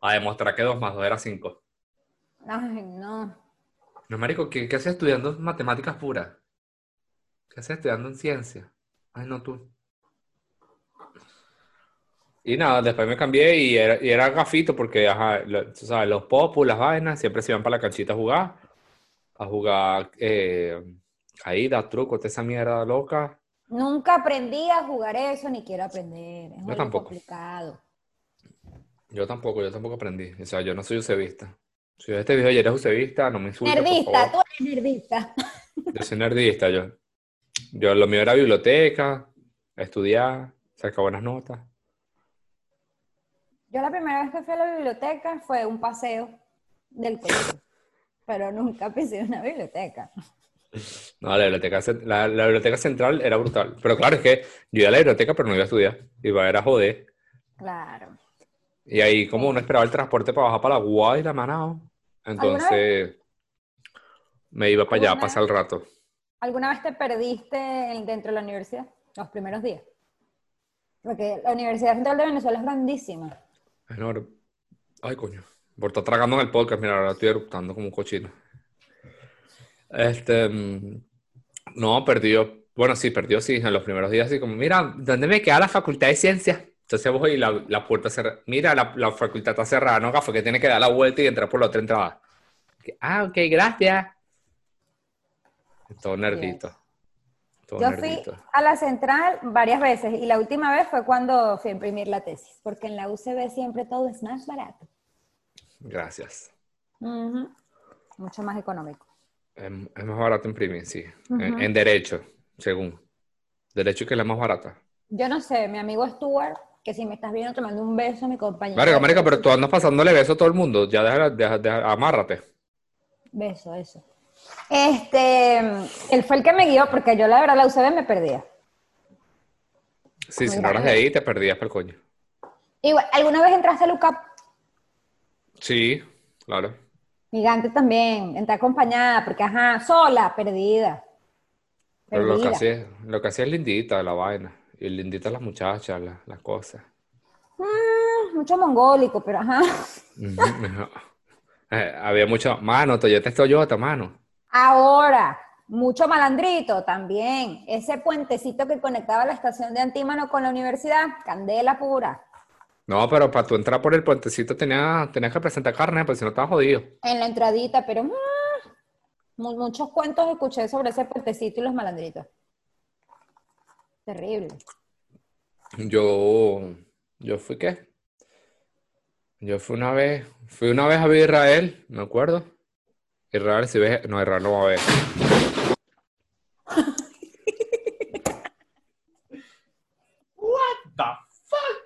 a demostrar que 2 más 2 era 5. Ay, no. No, marico, ¿qué, qué haces estudiando matemáticas puras? ¿Qué haces estudiando en ciencia? Ay, no, tú. Y nada, después me cambié y era, y era gafito porque, ajá, lo- tú sabes, los popus, las vainas, siempre se iban para la canchita a jugar. A jugar eh, caída, truco, toda esa mierda loca. Nunca aprendí a jugar eso, ni quiero aprender. Es algo tampoco. complicado. Yo tampoco, yo tampoco aprendí. O sea, yo no soy usevista. Si este video ya eres usevista, no me insultes, por Nerdista, favor. tú eres nerdista. Yo soy nerdista, yo. Yo lo mío era biblioteca, estudiar, sacar buenas notas. Yo la primera vez que fui a la biblioteca fue un paseo del colegio, pero nunca pisé una biblioteca. No, la biblioteca, la, la biblioteca central era brutal. Pero claro, es que yo iba a la biblioteca, pero no iba a estudiar. Iba a ir a joder. Claro. Y ahí, como uno esperaba el transporte para bajar para la UA y la Manao, entonces me iba para allá a ¿Alguna pasar el rato. ¿Alguna vez te perdiste en- dentro de la universidad? Los primeros días. Porque la Universidad Central de Venezuela es grandísima. Enorme. Ay, coño. Por estar tragando en el podcast, mira, ahora estoy eruptando como un cochino. Este, mm, no, perdió, bueno, sí, perdió, sí, en los primeros días, así como, mira, ¿dónde me queda la facultad de ciencias? Entonces voy y la, la puerta cerrada, mira, la, la facultad está cerrada, no, gafo, que tiene que dar la vuelta y entrar por la otra entrada. Ah, ok, gracias. Todo nerdito. Todo Yo fui a la central varias veces y la última vez fue cuando fui a imprimir la tesis, porque en la UCB siempre todo es más barato. Gracias. Mucho más económico. Es, es más barato imprimir, sí. En, Ujú. en derecho, según. Derecho que es la más barata. Yo no sé, mi amigo Stuart, que si me estás viendo te mando un beso, mi compañero. Marica, marica, pero tú andas pasándole beso a todo el mundo. Ya deja, deja- deja- amárrate. Beso, eso. Este, él fue el que me guió, porque yo la verdad la UCB me perdía. Sí, si no eras de ahí, te perdías por coño. Igual, ¿alguna vez entraste a LUCAP? Sí, claro. Gigante también, entré acompañada, porque ajá, sola, perdida. Pero lo que hacía, es- lo que hacía es lindita la vaina. Y lindita las muchachas, las, las cosas. Mm, mucho mongólico, pero ajá. Eh, había mucho, mano, Toyota es Toyota, mano. Ahora, mucho malandrito también. Ese puentecito que conectaba la estación de Antímano con la universidad, candela pura. No, pero para tú entrar por el puentecito tenías, tenías que presentar carne, porque si no estabas jodido. En la entradita, pero mu- muchos cuentos escuché sobre ese puentecito y los malandritos. Terrible. Yo, yo fui qué? Yo fui una vez, fui una vez a Israel, me acuerdo. Israel, si ves, no, Israel no va a ver. What the fuck?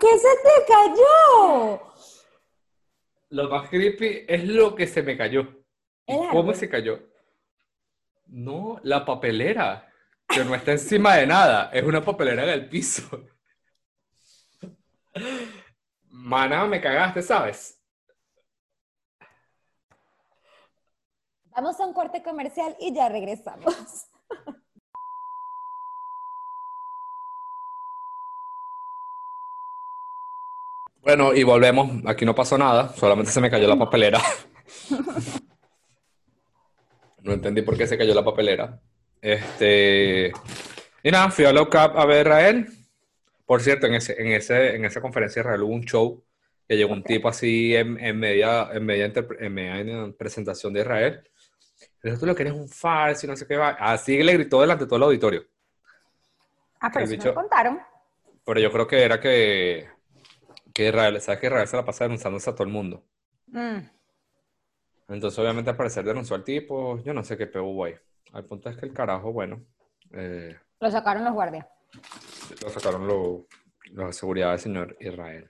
¿Qué se te cayó? Lo más creepy es lo que se me cayó. ¿Y El ¿Cómo se cayó? No, la papelera, que no está encima de nada, es una papelera en el piso. Mana, me cagaste, ¿sabes? Vamos a un corte comercial y ya regresamos. Bueno, y volvemos. Aquí no pasó nada, solamente se me cayó la papelera. No entendí por qué se cayó la papelera. Este. Y nada, fui a LOCAP a ver a él. Por cierto, en, ese, en, ese, en esa conferencia de Israel hubo un show que llegó un tipo así en, en media, en, media en media presentación de Israel. Pero tú lo que eres un falso y no sé qué va. Así le gritó delante de todo el auditorio. Ah, pero El eso bicho- me contaron. Pero yo creo que era que, que Israel, ¿sabes que Israel se la pasa denunciándose a todo el mundo? Mm. Entonces, obviamente, al parecer denunció al tipo, yo no sé qué peo hubo ahí. Al punto es que el carajo, bueno, eh, Lo sacaron los guardias. Lo sacaron lo- de seguridad del señor Israel.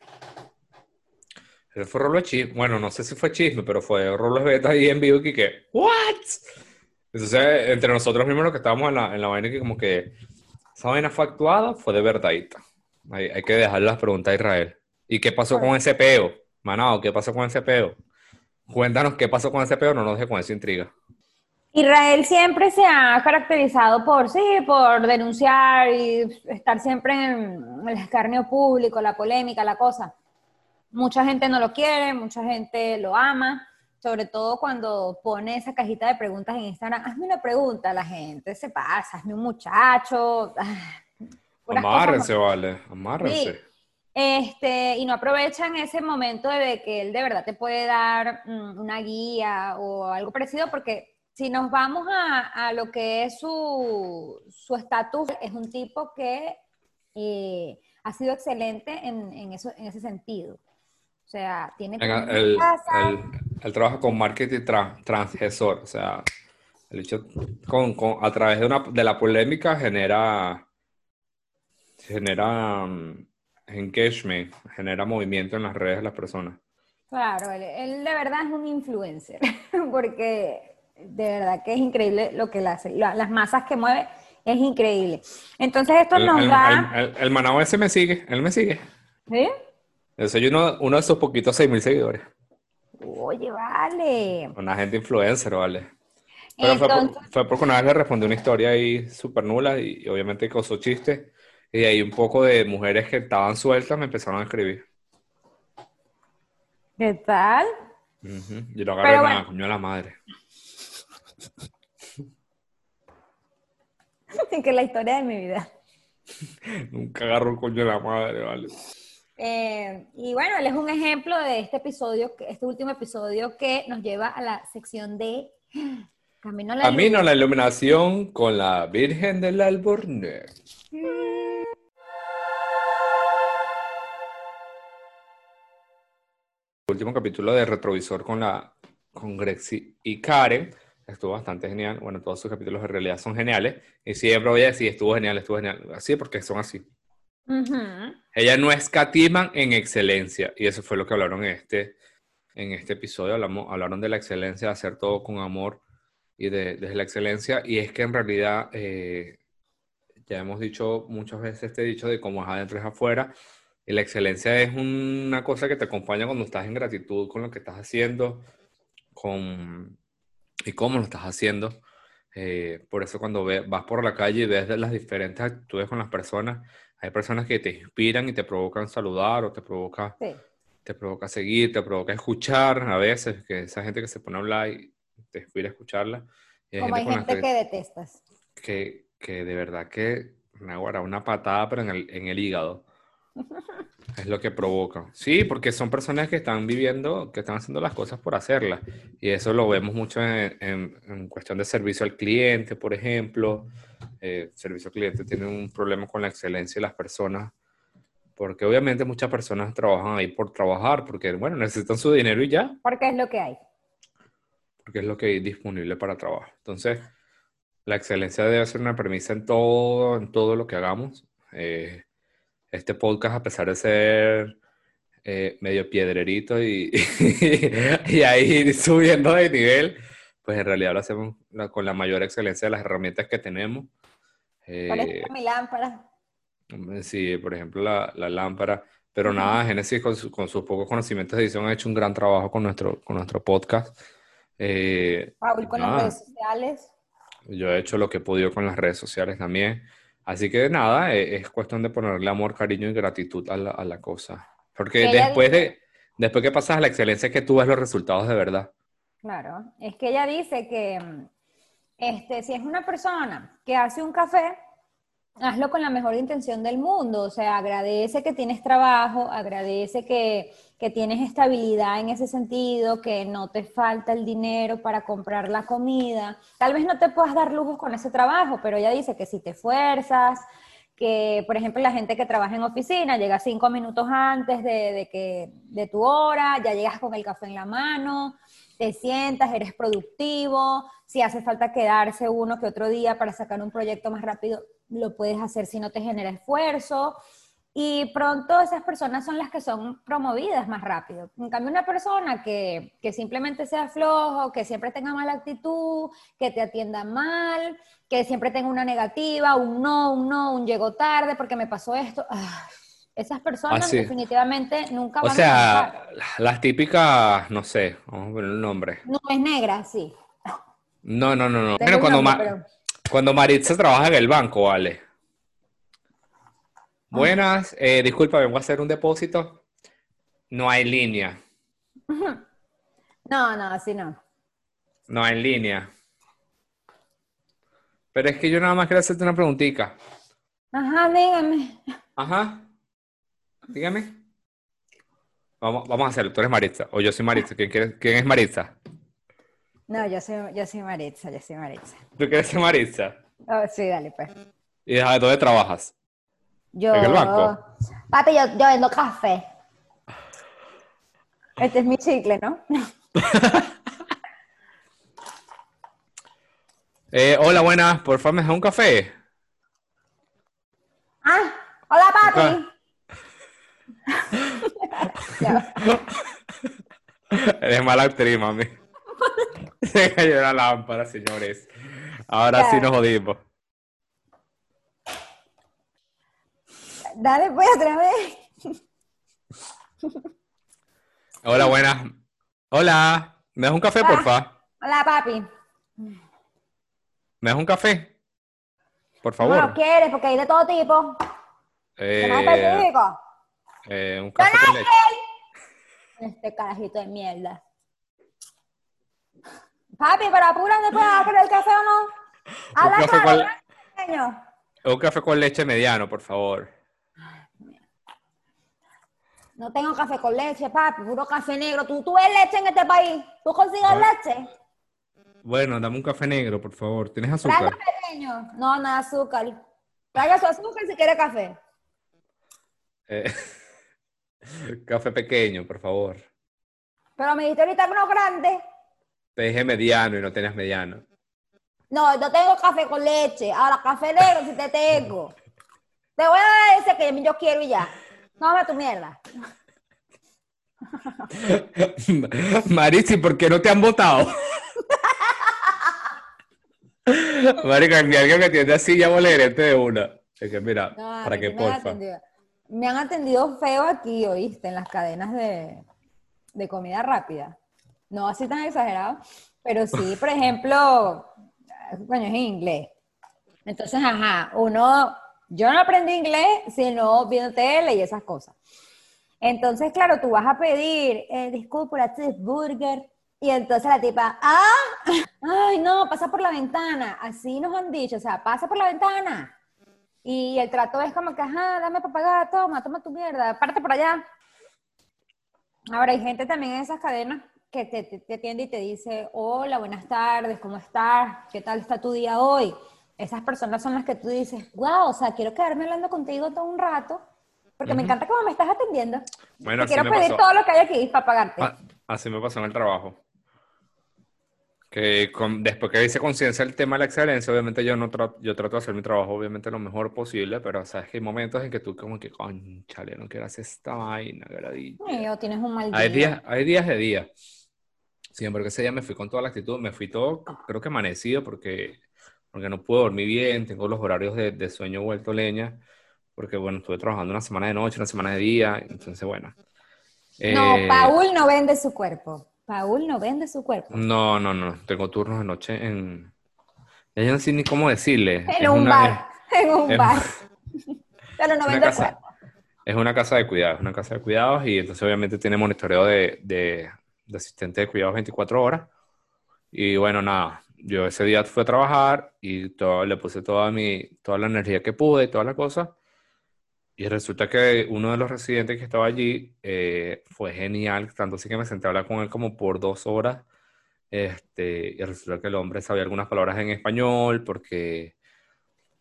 Ese fue rolo chisme. Bueno, no sé si fue chisme, pero fue rolo beta ahí en vivo y que, ¿what? Entonces, entre nosotros mismos los que estábamos en la, en la vaina, que como que esa vaina fue actuada, fue de verdadita. Hay, hay que dejar las preguntas a Israel. ¿Y qué pasó con ese peo? Manao, ¿qué pasó con ese peo? Cuéntanos qué pasó con ese peo, no nos dejes con esa intriga. Israel siempre se ha caracterizado por, sí, por denunciar y estar siempre en el escarnio público, la polémica, la cosa. Mucha gente no lo quiere, mucha gente lo ama, sobre todo cuando pone esa cajita de preguntas en Instagram. Hazme una pregunta, la gente se pasa, hazme un muchacho. Amárrense, vale, amárrense. Sí. Este, y no aprovechan ese momento de que él de verdad te puede dar mm, una guía o algo parecido, porque si nos vamos a, a lo que es su su estatus, es un tipo que eh, ha sido excelente en, en eso, en ese sentido. O sea, tiene una él, trabaja con marketing tra- transgesor, o sea, el hecho con, con- a través de, una, de la polémica genera, genera mm, engagement, genera movimiento en las redes de las personas. Claro, él, él de verdad es un influencer, porque de verdad que es increíble lo que él hace. La- las masas que mueve es increíble. Entonces esto El, nos el, da... el- el- manao ese me sigue, él me sigue. ¿Sí? Yo soy uno, uno de esos poquitos 6.000 seguidores. Oye, vale. Una gente influencer, ¿vale? Pero fue, Entonces, por- fue porque una vez le respondí una historia ahí súper nula y, y obviamente causó chiste. Y ahí un poco de mujeres que estaban sueltas me empezaron a escribir. ¿qué tal? Ujú. Yo lo agarré Pero nada, bueno. coño de la madre. que la historia de mi vida. Nunca agarro el coño de la madre, ¿vale? Eh, y bueno, él es un ejemplo de este episodio, este último episodio que nos lleva a la sección de Camino a la Camino a la iluminación con la Virgen del Albornoz. Último capítulo de Retrovisor con la con Grexy y Karen. Estuvo bastante genial. Bueno, todos sus capítulos en realidad son geniales. Y siempre voy a decir, estuvo genial, estuvo genial. Así porque son así. Ujú. Ella no escatiman en excelencia. Y eso fue lo que hablaron en este, en este episodio. Hablamos, hablaron de la excelencia, de hacer todo con amor y de, desde la excelencia. Y es que en realidad, eh, ya hemos dicho muchas veces este dicho de cómo es adentro es afuera. Y la excelencia es una cosa que te acompaña cuando estás en gratitud con lo que estás haciendo con, y cómo lo estás haciendo. Eh, por eso cuando ve- vas por la calle y ves las diferentes actitudes con las personas, hay personas que te inspiran y te provocan saludar o te provoca, Sí. te provoca seguir, te provoca escuchar a veces, que esa gente que se pone a hablar y te inspira a escucharla. Y hay Como hay gente la gente que detestas. que, que de verdad que me aguarda una patada, pero en el, en el hígado. Es lo que provoca. Sí, porque son personas que están viviendo, que están haciendo las cosas por hacerlas. Y eso lo vemos mucho en, en- en cuestión de servicio al cliente, por ejemplo. Eh, servicio al cliente tiene un problema con la excelencia de las personas, porque obviamente muchas personas trabajan ahí por trabajar, porque, bueno, necesitan su dinero y ya Porque es lo que hay. porque es lo que hay disponible para trabajo. Entonces, la excelencia debe ser una premisa en todo, en todo lo que hagamos. Eh, este podcast, a pesar de ser eh, medio piedrerito y, y ahí subiendo de nivel, pues en realidad lo hacemos con la mayor excelencia de las herramientas que tenemos. Eh, Por ejemplo, mi lámpara. Sí, por ejemplo, la, la lámpara. Pero nada, Génesis con, su- con sus pocos conocimientos de edición ha hecho un gran trabajo con nuestro, con nuestro podcast. Eh, Paul con las nada, redes sociales. yo he hecho lo que he podido con las redes sociales también. Así que nada, eh, es cuestión de ponerle amor, cariño y gratitud a la, a la cosa. Porque después dice- de, después que pasas a la excelencia es que tú ves los resultados de verdad. Claro, es que ella dice que mm, este, si es una persona que hace un café, hazlo con la mejor intención del mundo, o sea, agradece que tienes trabajo, agradece que, que tienes estabilidad en ese sentido, que no te falta el dinero para comprar la comida. Tal vez no te puedas dar lujos con ese trabajo, pero ella dice que si te esfuerzas, que por ejemplo la gente que trabaja en oficina llega cinco minutos antes de, de que, de tu hora, ya llegas con el café en la mano, te sientas, eres productivo, si hace falta quedarse uno que otro día para sacar un proyecto más rápido, lo puedes hacer si no te genera esfuerzo. Y pronto esas personas son las que son promovidas más rápido. En cambio, una persona que, que simplemente sea flojo, que siempre tenga mala actitud, que te atienda mal, que siempre tenga una negativa, un no, un no, un llego tarde porque me pasó esto. ah, esas personas definitivamente nunca O van a sea, triunfar. las típicas, no sé, vamos a poner un nombre. No es negra, sí. No, no, no, no. Un cuando, nombre, Ma- pero- cuando Maritza trabaja en el banco, vale. Buenas, eh, disculpa, vengo a hacer un depósito. No hay línea, No, no, así no. no hay línea. Pero es que yo nada más quiero hacerte una preguntita. Ajá, dígame. Ajá. Dígame. Vamos, vamos a hacerlo. Tú eres Maritza o yo soy Maritza. ¿Quién, quién es Maritza? No, yo soy, yo soy Maritza, yo soy Maritza. ¿Tú quieres ser Maritza? Oh, sí, dale, pues. ¿Y de dónde trabajas? Yo... ¿En el banco? Papi, yo, yo vendo café. Este es mi chicle, ¿no? Eh, hola, buenas. Por favor, ¿me das un café? Ah, hola, papi. Eres mala actriz, mami. Se cayó la lámpara, señores. Ahora sí nos jodimos. Dale, pues, otra vez. Hola, buenas. Hola. ¿Me das un café, porfa? Hola, papi. ¿Me das un café? Por No lo favor. quieres porque hay de todo tipo. ¿Qué más Eh, específico? eh, un café con leche. Este carajito de mierda. Papi, pero apúrate, ¿puedes hacer el café o no? Café claro, con- ¿verdad, pequeño? Un café con leche mediano, por favor. No tengo café con leche, papi, puro café negro. ¿Tú, tú ves leche en este país? ¿Tú consigues Ah. leche? Bueno, dame un café negro, por favor. ¿Tienes azúcar? pequeño. No, nada azúcar. Traiga su azúcar si quiere café. Eh, café pequeño, por favor. Pero me dijiste ahorita uno grande. Te dije mediano y no tenías mediano. No, yo tengo café con leche. Ahora, café negro si te tengo. Te voy a dar ese que yo quiero y ya. No me tu mierda. Marisi, ¿por qué no te han votado? Marica, mi alguien me atiende así, ya gerente de una. Es que mira, No, para que han porfa. atendido. Me han atendido feo aquí, oíste, en las cadenas de, de comida rápida. No así tan exagerado, pero sí, por ejemplo, coño, es en inglés. Entonces, ajá, uno, yo no aprendí inglés, sino viendo tele y esas cosas. Entonces, claro, tú vas a pedir, eh, disculpa, cheeseburger, y entonces la tipa, ah, ay, no, pasa por la ventana. Así nos han dicho, o sea, pasa por la ventana. Y el trato es como que, ajá, dame para pagar, toma, toma tu mierda, párate por allá. Ahora, hay gente también en esas cadenas que te, te, te atiende y te dice, hola, buenas tardes, ¿cómo estás? ¿Qué tal está tu día hoy? Esas personas son las que tú dices, wow, o sea, quiero quedarme hablando contigo todo un rato, porque me Ujú. encanta cómo me estás atendiendo. Bueno, así quiero me pedir pasó. todo lo que hay aquí para pagarte. Ah, así me pasó en el trabajo. Que con- después que hice conciencia del tema de la excelencia, obviamente yo no trato, yo trato de hacer mi trabajo obviamente lo mejor posible, pero sabes que hay momentos en que tú como que, conchale, no quiero hacer esta vaina, gradilla". Ay, o tienes un mal Hay día. días, hay días de día. Sin embargo, ese día me fui con toda la actitud, me fui todo, creo que amanecido, porque, porque no pude dormir bien, tengo los horarios de, de sueño vuelto leña, porque bueno, estuve trabajando una semana de noche, una semana de día, entonces bueno. No, Eh, Paul no vende su cuerpo. Paul no vende su cuerpo. No, no, no, tengo turnos de noche en... Ya yo no sé ni cómo decirle. En es un una- bar. En un es- bar. Pero no vende casa, cuerpo. es una casa de cuidados, una casa de cuidados y entonces obviamente tiene monitoreo de, de, de asistente de cuidados 24 horas. Y bueno, nada, yo ese día fui a trabajar y todo, le puse toda, mi, toda la energía que pude y toda la cosa. Y resulta que uno de los residentes que estaba allí eh, fue genial, tanto así que me senté a hablar con él como por dos horas. Este, y resulta que el hombre sabía algunas palabras en español porque,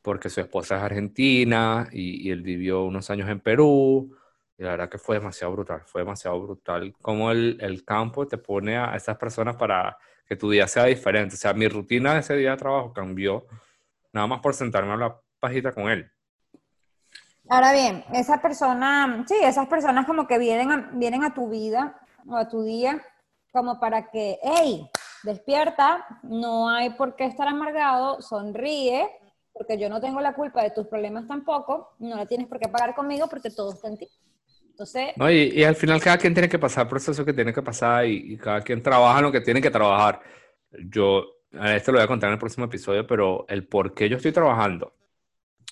porque su esposa es argentina y, y él vivió unos años en Perú. Y la verdad que fue demasiado brutal, fue demasiado brutal cómo el, el campo te pone a esas personas para que tu día sea diferente. O sea, mi rutina de ese día de trabajo cambió nada más por sentarme a hablar pajita con él. Ahora bien, esa persona, sí, esas personas como que vienen a, vienen a tu vida o a tu día como para que, hey, despierta, no hay por qué estar amargado, sonríe, porque yo no tengo la culpa de tus problemas tampoco, no la tienes por qué pagar conmigo porque todo está en ti. No, y, al final cada quien tiene que pasar el proceso que tiene que pasar y, y cada quien trabaja lo que tiene que trabajar. Yo, a esto lo voy a contar en el próximo episodio, pero el por qué yo estoy trabajando,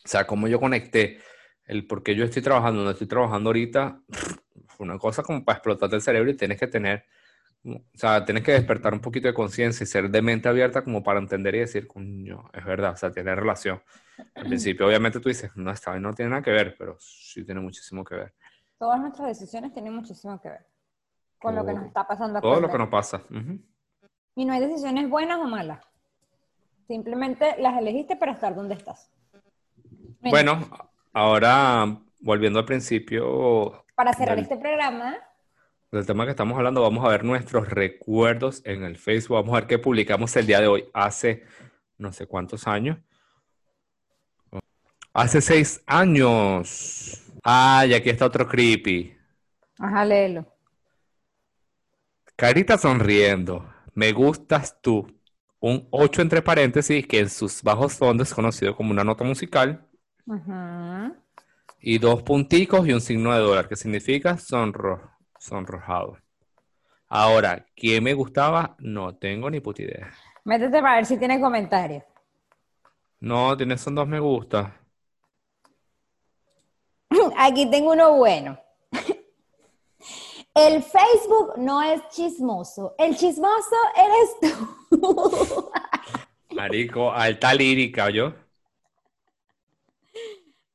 o sea, cómo yo conecté, el por qué yo estoy trabajando, donde estoy trabajando ahorita, una cosa como para explotarte el cerebro y tienes que tener, o sea, tienes que despertar un poquito de conciencia y ser de mente abierta como para entender y decir, coño, es verdad, o sea, tiene relación. Al principio, obviamente, tú dices, no, esta no tiene nada que ver, pero sí tiene muchísimo que ver. Todas nuestras decisiones tienen muchísimo que ver con lo que nos está pasando Todo lo que nos pasa. Y no hay decisiones buenas o malas. Simplemente las elegiste para estar donde estás. Mira, Bueno, ahora volviendo al principio para cerrar del, este programa, del tema que estamos hablando, vamos a ver nuestros recuerdos en el Facebook. Vamos a ver qué publicamos el día de hoy, hace no sé cuántos años. Hace seis años. Ah, y aquí está otro creepy. ajá, léelo. Carita sonriendo. Me gustas tú. Un 8 entre paréntesis, que en sus bajos fondos es conocido como una nota musical. Ujú. Y dos punticos y un signo de dólar, que significa sonro, sonrojado. Ahora, ¿quién me gustaba? No tengo ni puta idea. Métete para ver si tiene comentarios. No, tienes son dos me gusta. Aquí tengo uno bueno. El Facebook no es chismoso. El chismoso eres tú. Marico, alta lírica, yo.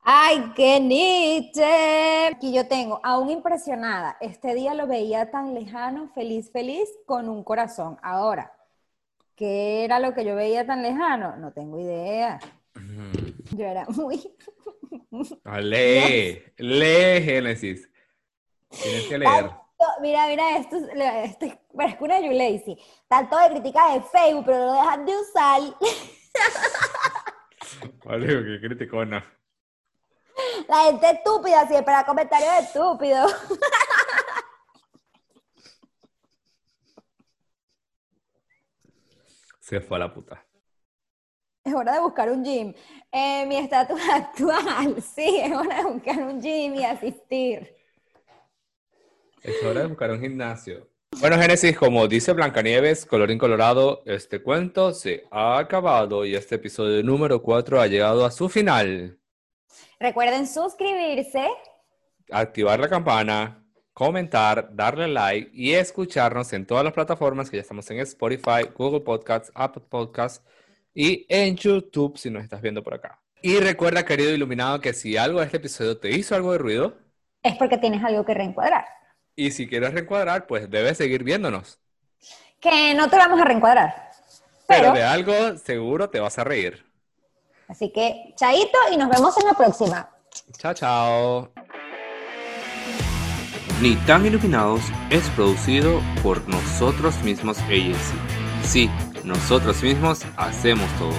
Ay, qué Nietzsche. Aquí yo tengo, aún impresionada. Este día lo veía tan lejano, feliz, feliz, con un corazón. Ahora, ¿qué era lo que yo veía tan lejano? No tengo idea. Yo era muy... Ah, Lee, lee Génesis. Tienes que leer. Tanto- mira, mira, esto, es- esto es- parezco una Yulacy. Tanto de crítica de Facebook, pero lo dejan de usar. Vale, qué criticona. La gente estúpida siempre da comentarios estúpidos. Se fue a la puta. Es hora de buscar un gym. Eh, mi estatus actual, sí, es hora de buscar un gym y asistir. Es hora de buscar un gimnasio. Bueno, Génesis, como dice Blancanieves, colorín colorado, este cuento se ha acabado y este episodio número 4 ha llegado a su final. Recuerden suscribirse. Activar la campana, comentar, darle like y escucharnos en todas las plataformas que ya estamos en Spotify, Google Podcasts, Apple Podcasts y en YouTube si nos estás viendo por acá. Y recuerda, querido iluminado, que si algo de este episodio te hizo algo de ruido, Es porque tienes algo que reencuadrar. y si quieres reencuadrar, pues debes seguir viéndonos. Que no te vamos a reencuadrar. Pero Pero, de algo seguro te vas a reír. así que, chaito y nos vemos en la próxima. Chao, chao. Ni tan iluminados es producido por nosotros mismos Agency. Sí, nosotros mismos hacemos todo.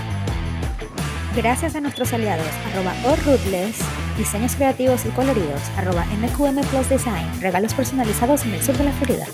Gracias a nuestros aliados, arroba Orrutles, diseños creativos y coloridos, arroba MQM Plus Design, regalos personalizados en el sur de la Florida.